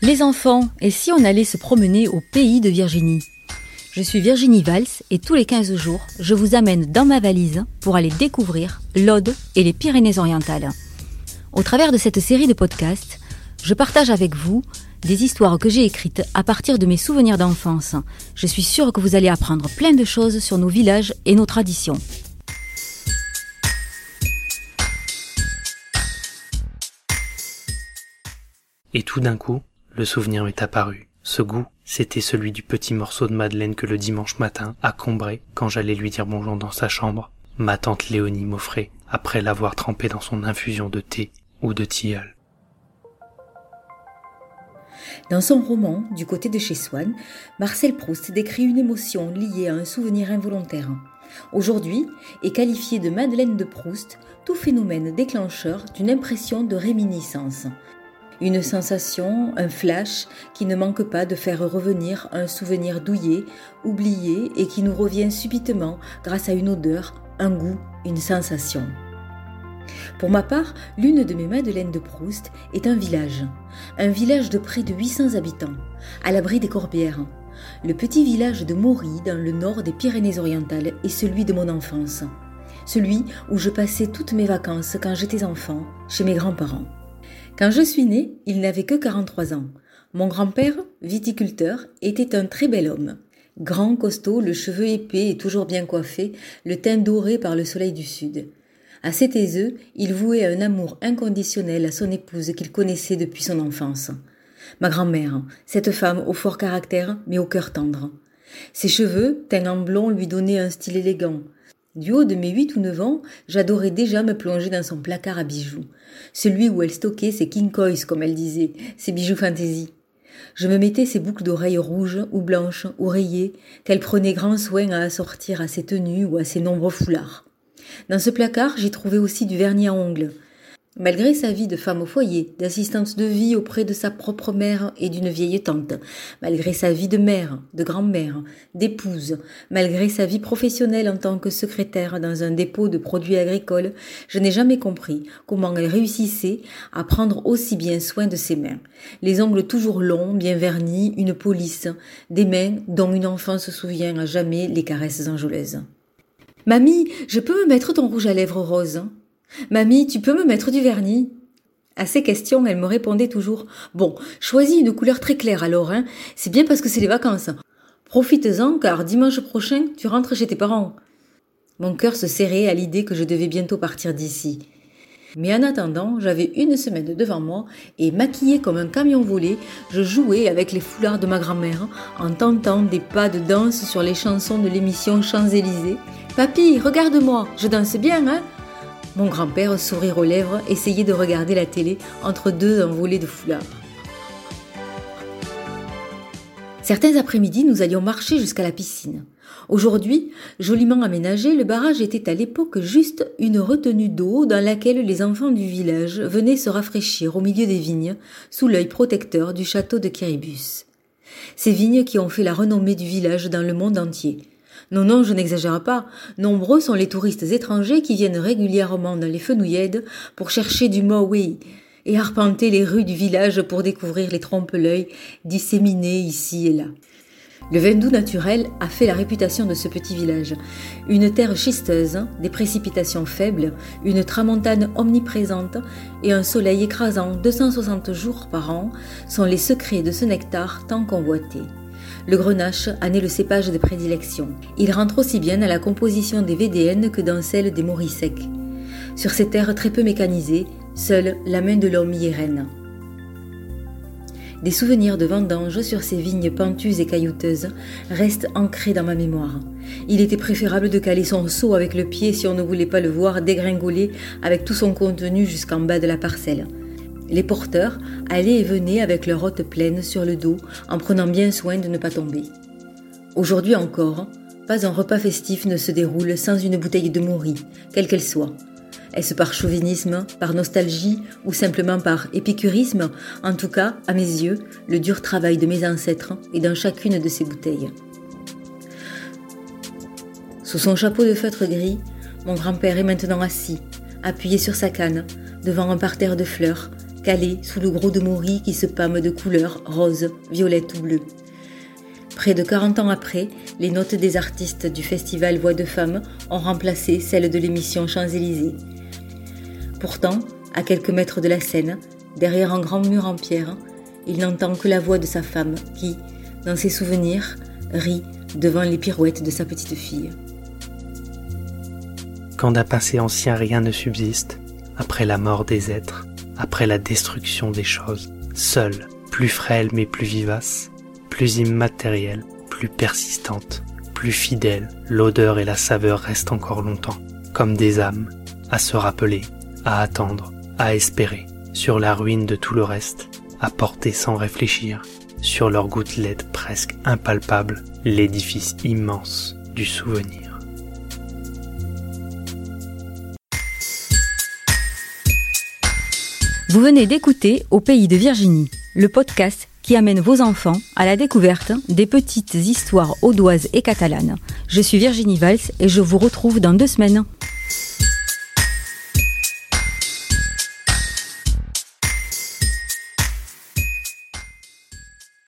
Les enfants, et si on allait se promener au pays de Virginie? Je suis Virginie Valls et tous les 15 jours, je vous amène dans ma valise pour aller découvrir l'Aude et les Pyrénées-Orientales. Au travers de cette série de podcasts, je partage avec vous des histoires que j'ai écrites à partir de mes souvenirs d'enfance. Je suis sûre que vous allez apprendre plein de choses sur nos villages et nos traditions. Et tout d'un coup, le souvenir m'est apparu. Ce goût, c'était celui du petit morceau de madeleine que le dimanche matin, à Combray, quand j'allais lui dire bonjour dans sa chambre, ma tante Léonie m'offrait, après l'avoir trempé dans son infusion de thé ou de tilleul. Dans son roman Du côté de chez Swann, Marcel Proust décrit une émotion liée à un souvenir involontaire. Aujourd'hui est qualifié de Madeleine de Proust tout phénomène déclencheur d'une impression de réminiscence, une sensation, un flash qui ne manque pas de faire revenir un souvenir douillet, oublié et qui nous revient subitement grâce à une odeur, un goût, une sensation. Pour ma part, l'une de mes madeleines de Proust est un village. Un village de près de 800 habitants, à l'abri des Corbières. Le petit village de Maury, dans le nord des Pyrénées-Orientales, est celui de mon enfance. Celui où je passais toutes mes vacances quand j'étais enfant, chez mes grands-parents. Quand je suis née, il n'avait que 43 ans. Mon grand-père, viticulteur, était un très bel homme. Grand, costaud, le cheveu épais et toujours bien coiffé, le teint doré par le soleil du sud. Assez taiseux, il vouait un amour inconditionnel à son épouse qu'il connaissait depuis son enfance. Ma grand-mère, cette femme au fort caractère mais au cœur tendre. Ses cheveux, teints en blond, lui donnaient un style élégant. Du haut de mes huit ou neuf ans, j'adorais déjà me plonger dans son placard à bijoux, celui où elle stockait ses kinkois, comme elle disait, ses bijoux fantaisie. Je me mettais ses boucles d'oreilles rouges ou blanches ou rayées, qu'elle prenait grand soin à assortir à ses tenues ou à ses nombreux foulards. Dans ce placard, j'y trouvais aussi du vernis à ongles, Malgré sa vie de femme au foyer, d'assistante de vie auprès de sa propre mère et d'une vieille tante, malgré sa vie de mère, de grand-mère, d'épouse, malgré sa vie professionnelle en tant que secrétaire dans un dépôt de produits agricoles, je n'ai jamais compris comment elle réussissait à prendre aussi bien soin de ses mains. Les ongles toujours longs, bien vernis, une police, des mains dont une enfant se souvient à jamais les caresses enjôleuses. Mamie, je peux me mettre ton rouge à lèvres rose? Mamie, tu peux me mettre du vernis? À ces questions, elle me répondait toujours Bon, choisis une couleur très claire alors, hein. C'est bien parce que c'est les vacances. Profites-en, car dimanche prochain, tu rentres chez tes parents. Mon cœur se serrait à l'idée que je devais bientôt partir d'ici. Mais en attendant, j'avais une semaine devant moi et maquillée comme un camion volé, je jouais avec les foulards de ma grand-mère en tentant des pas de danse sur les chansons de l'émission Champs-Élysées. Papy, regarde-moi, je danse bien, hein? Mon grand-père, sourire aux lèvres, essayait de regarder la télé entre deux envolées de foulards. Certains après-midi, nous allions marcher jusqu'à la piscine. Aujourd'hui, joliment aménagé, le barrage était à l'époque juste une retenue d'eau dans laquelle les enfants du village venaient se rafraîchir au milieu des vignes, sous l'œil protecteur du château de Kiribus. Ces vignes qui ont fait la renommée du village dans le monde entier. Non, non, je n'exagère pas. Nombreux sont les touristes étrangers qui viennent régulièrement dans les fenouillèdes pour chercher du Maui et arpenter les rues du village pour découvrir les trompe-l'œil disséminés ici et là. Le vin doux naturel a fait la réputation de ce petit village. Une terre schisteuse, des précipitations faibles, une tramontane omniprésente et un soleil écrasant 260 jours par an sont les secrets de ce nectar tant convoité. Le grenache en est le cépage de prédilection. Il rentre aussi bien à la composition des VDN que dans celle des morilles secs. Sur ces terres très peu mécanisées, seule la main de l'homme y est reine. Des souvenirs de vendanges sur ces vignes pentues et caillouteuses restent ancrés dans ma mémoire. Il était préférable de caler son seau avec le pied si on ne voulait pas le voir dégringoler avec tout son contenu jusqu'en bas de la parcelle. Les porteurs allaient et venaient avec leur hôte pleine sur le dos en prenant bien soin de ne pas tomber. Aujourd'hui encore, pas un repas festif ne se déroule sans une bouteille de mouris, quelle qu'elle soit. Est-ce par chauvinisme, par nostalgie ou simplement par épicurisme? En tout cas, à mes yeux, le dur travail de mes ancêtres est dans chacune de ces bouteilles. Sous son chapeau de feutre gris, mon grand-père est maintenant assis, appuyé sur sa canne, devant un parterre de fleurs, sous le gros de Maury qui se pâme de couleurs rose, violette ou bleu. Près de 40 ans après, les notes des artistes du festival Voix de Femmes ont remplacé celles de l'émission Champs-Élysées. Pourtant, à quelques mètres de la scène, derrière un grand mur en pierre, il n'entend que la voix de sa femme qui, dans ses souvenirs, rit devant les pirouettes de sa petite fille. Quand d'un passé ancien rien ne subsiste, après la mort des êtres, après la destruction des choses, seule, plus frêle mais plus vivace, plus immatérielle, plus persistante, plus fidèle, l'odeur et la saveur restent encore longtemps, comme des âmes, à se rappeler, à attendre, à espérer, sur la ruine de tout le reste, à porter sans réfléchir, sur leurs gouttelettes presque impalpables, l'édifice immense du souvenir. Vous venez d'écouter Au pays de Virginie, le podcast qui amène vos enfants à la découverte des petites histoires audoises et catalanes. Je suis Virginie Valls et je vous retrouve dans deux semaines.